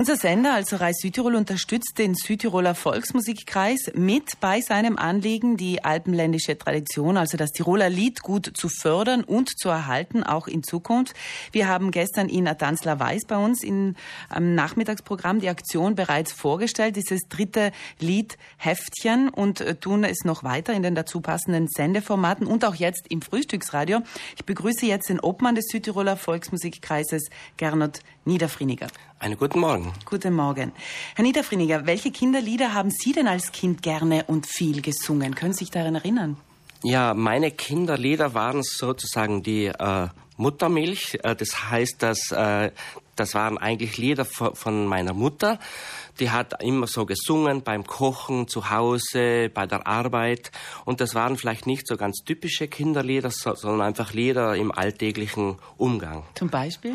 Unser Sender, also Reis Südtirol, unterstützt den Südtiroler Volksmusikkreis mit bei seinem Anliegen, die alpenländische Tradition, also das Tiroler Lied gut zu fördern und zu erhalten, auch in Zukunft. Wir haben gestern Ina Tanzler Weiß bei uns im Nachmittagsprogramm die Aktion bereits vorgestellt, dieses dritte Lied Heftchen und äh, tun es noch weiter in den dazu passenden Sendeformaten und auch jetzt im Frühstücksradio. Ich begrüße jetzt den Obmann des Südtiroler Volksmusikkreises, Gernot Niederfriniger. Einen guten Morgen. Guten Morgen. Herr Niederfriniger, welche Kinderlieder haben Sie denn als Kind gerne und viel gesungen? Können Sie sich daran erinnern? Ja, meine Kinderlieder waren sozusagen die äh, Muttermilch. Äh, das heißt, dass äh, das waren eigentlich Lieder von meiner Mutter. Die hat immer so gesungen beim Kochen, zu Hause, bei der Arbeit. Und das waren vielleicht nicht so ganz typische Kinderlieder, sondern einfach Lieder im alltäglichen Umgang. Zum Beispiel?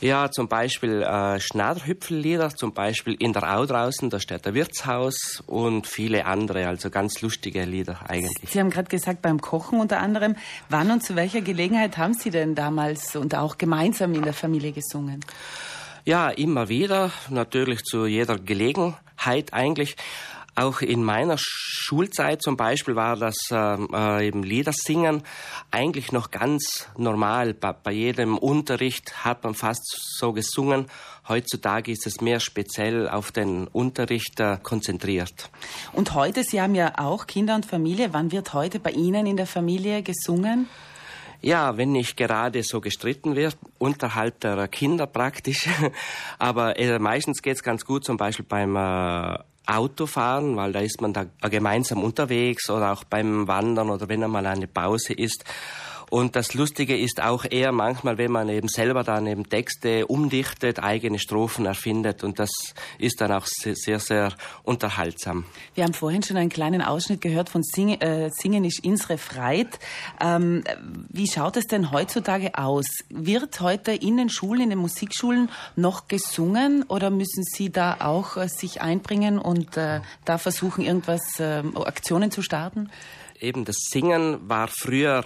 Ja, zum Beispiel äh, Schnatterhüpfellieder, zum Beispiel In der Au draußen, da steht der Wirtshaus und viele andere, also ganz lustige Lieder eigentlich. Sie haben gerade gesagt, beim Kochen unter anderem. Wann und zu welcher Gelegenheit haben Sie denn damals und auch gemeinsam in der Familie gesungen? Ja, immer wieder, natürlich zu jeder Gelegenheit eigentlich. Auch in meiner Schulzeit zum Beispiel war das ähm, äh, eben Liedersingen eigentlich noch ganz normal. Bei, bei, jedem Unterricht hat man fast so gesungen. Heutzutage ist es mehr speziell auf den Unterricht äh, konzentriert. Und heute, Sie haben ja auch Kinder und Familie. Wann wird heute bei Ihnen in der Familie gesungen? Ja, wenn nicht gerade so gestritten wird, unterhalb der Kinder praktisch. Aber äh, meistens geht's ganz gut, zum Beispiel beim äh, Autofahren, weil da ist man da gemeinsam unterwegs oder auch beim Wandern oder wenn einmal eine Pause ist. Und das Lustige ist auch eher manchmal, wenn man eben selber dann eben Texte umdichtet, eigene Strophen erfindet. Und das ist dann auch sehr, sehr unterhaltsam. Wir haben vorhin schon einen kleinen Ausschnitt gehört von Sing äh, Singen ist Insre Freit. Ähm, wie schaut es denn heutzutage aus? Wird heute in den Schulen, in den Musikschulen noch gesungen oder müssen Sie da auch äh, sich einbringen und äh, da versuchen, irgendwas, äh, Aktionen zu starten? Eben das Singen war früher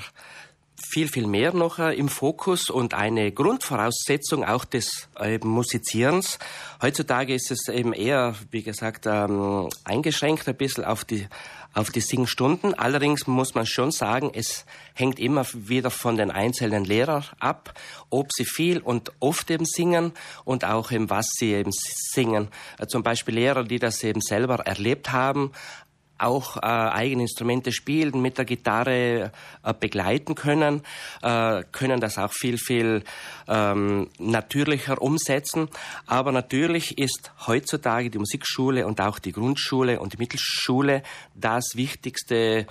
viel, viel mehr noch äh, im Fokus und eine Grundvoraussetzung auch des Musizierens. Heutzutage ist es eben eher, wie gesagt, ähm, eingeschränkt ein bisschen auf die, auf die Singstunden. Allerdings muss man schon sagen, es hängt immer wieder von den einzelnen Lehrern ab, ob sie viel und oft eben singen und auch eben was sie eben singen. Äh, zum Beispiel Lehrer, die das eben selber erlebt haben, auch äh, eigene Instrumente spielen, mit der Gitarre äh, begleiten können, äh, können das auch viel, viel ähm, natürlicher umsetzen. Aber natürlich ist heutzutage die Musikschule und auch die Grundschule und die Mittelschule das wichtigste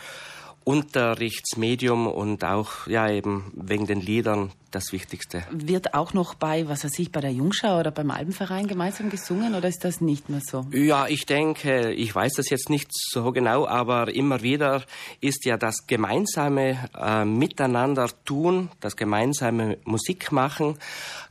Unterrichtsmedium und auch ja eben wegen den Liedern das Wichtigste. Wird auch noch bei, was weiß ich, bei der Jungschau oder beim Albenverein gemeinsam gesungen oder ist das nicht mehr so? Ja, ich denke, ich weiß das jetzt nicht so genau, aber immer wieder ist ja das gemeinsame äh, Miteinander tun, das gemeinsame Musik machen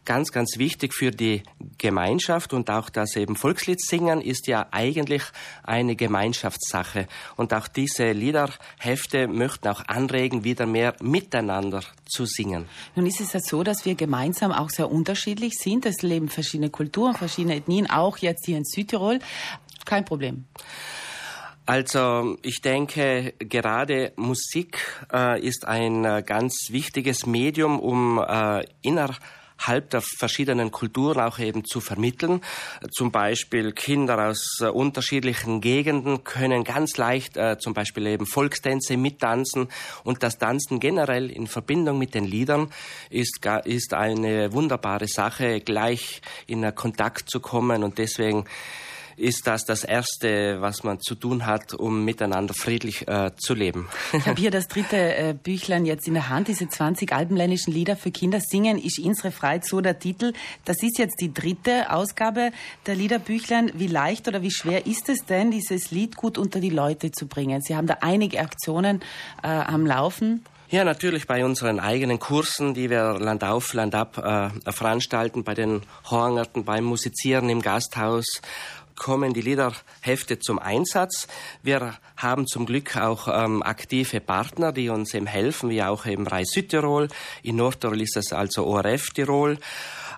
ganz, ganz wichtig für die Gemeinschaft und auch das eben Volkslied singen ist ja eigentlich eine Gemeinschaftssache. Und auch diese Liederhefte möchten auch anregen, wieder mehr miteinander zu singen. Nun ist es ja so, dass wir gemeinsam auch sehr unterschiedlich sind. Es leben verschiedene Kulturen, verschiedene Ethnien, auch jetzt hier in Südtirol. Kein Problem. Also ich denke, gerade Musik äh, ist ein äh, ganz wichtiges Medium, um äh, inner innerhalb der verschiedenen Kulturen auch eben zu vermitteln. Zum Beispiel Kinder aus äh, unterschiedlichen Gegenden können ganz leicht äh, zum Beispiel eben Volkstänze mittanzen und das Tanzen generell in Verbindung mit den Liedern ist, ist eine wunderbare Sache, gleich in Kontakt zu kommen und deswegen ist das das Erste, was man zu tun hat, um miteinander friedlich äh, zu leben. Ich habe hier das dritte äh, Büchlein jetzt in der Hand, diese 20 alpenländischen Lieder für Kinder singen, ist unsere Freiheit, so der Titel. Das ist jetzt die dritte Ausgabe der Liederbüchlein. Wie leicht oder wie schwer ist es denn, dieses Lied gut unter die Leute zu bringen? Sie haben da einige Aktionen äh, am Laufen. Ja, natürlich bei unseren eigenen Kursen, die wir Land auf, Land ab äh, veranstalten, bei den Horngerten, beim Musizieren im Gasthaus kommen die Liederhefte zum Einsatz. Wir haben zum Glück auch ähm, aktive Partner, die uns eben helfen, wie auch eben Reis Südtirol. In Nordtirol ist es also ORF Tirol.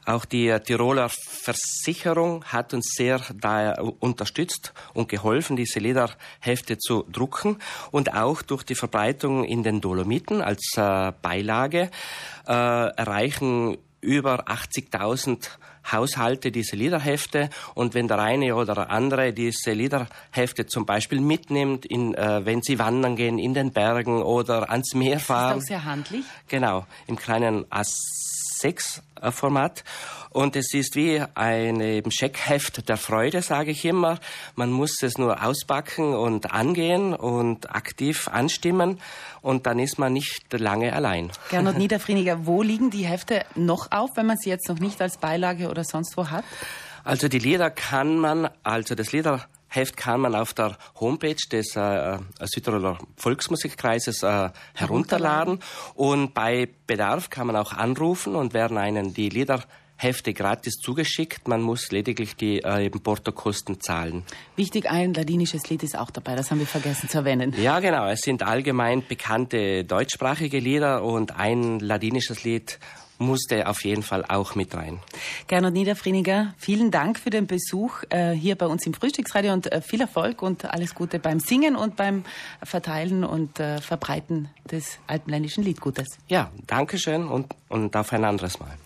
Auch die Tiroler Versicherung hat uns sehr da unterstützt und geholfen, diese Lederhefte zu drucken und auch durch die Verbreitung in den Dolomiten als äh, Beilage äh, erreichen über 80.000 Haushalte diese Liederhefte und wenn der eine oder der andere diese Liederhefte zum Beispiel mitnimmt, in, äh, wenn sie wandern gehen in den Bergen oder ans Meer fahren. Das ist auch sehr handlich. Genau, im kleinen A6-Format. Und es ist wie ein Scheckheft der Freude, sage ich immer. Man muss es nur auspacken und angehen und aktiv anstimmen und dann ist man nicht lange allein. Gernot Niederfrieniger, wo liegen die Hefte noch auf, wenn man sie jetzt noch nicht als Beilage oder sonst wo hat? Also die Lieder kann man, also das Liederheft kann man auf der Homepage des äh, Südtiroler Volksmusikkreises äh, herunterladen und bei Bedarf kann man auch anrufen und werden einen die Lieder Hefte gratis zugeschickt. Man muss lediglich die äh, eben Portokosten zahlen. Wichtig, ein ladinisches Lied ist auch dabei. Das haben wir vergessen zu erwähnen. Ja, genau. Es sind allgemein bekannte deutschsprachige Lieder und ein ladinisches Lied musste auf jeden Fall auch mit rein. Gernot Niederfrieniger, vielen Dank für den Besuch äh, hier bei uns im Frühstücksradio und äh, viel Erfolg und alles Gute beim Singen und beim Verteilen und äh, Verbreiten des alpenländischen Liedgutes. Ja, Dankeschön und, und auf ein anderes Mal.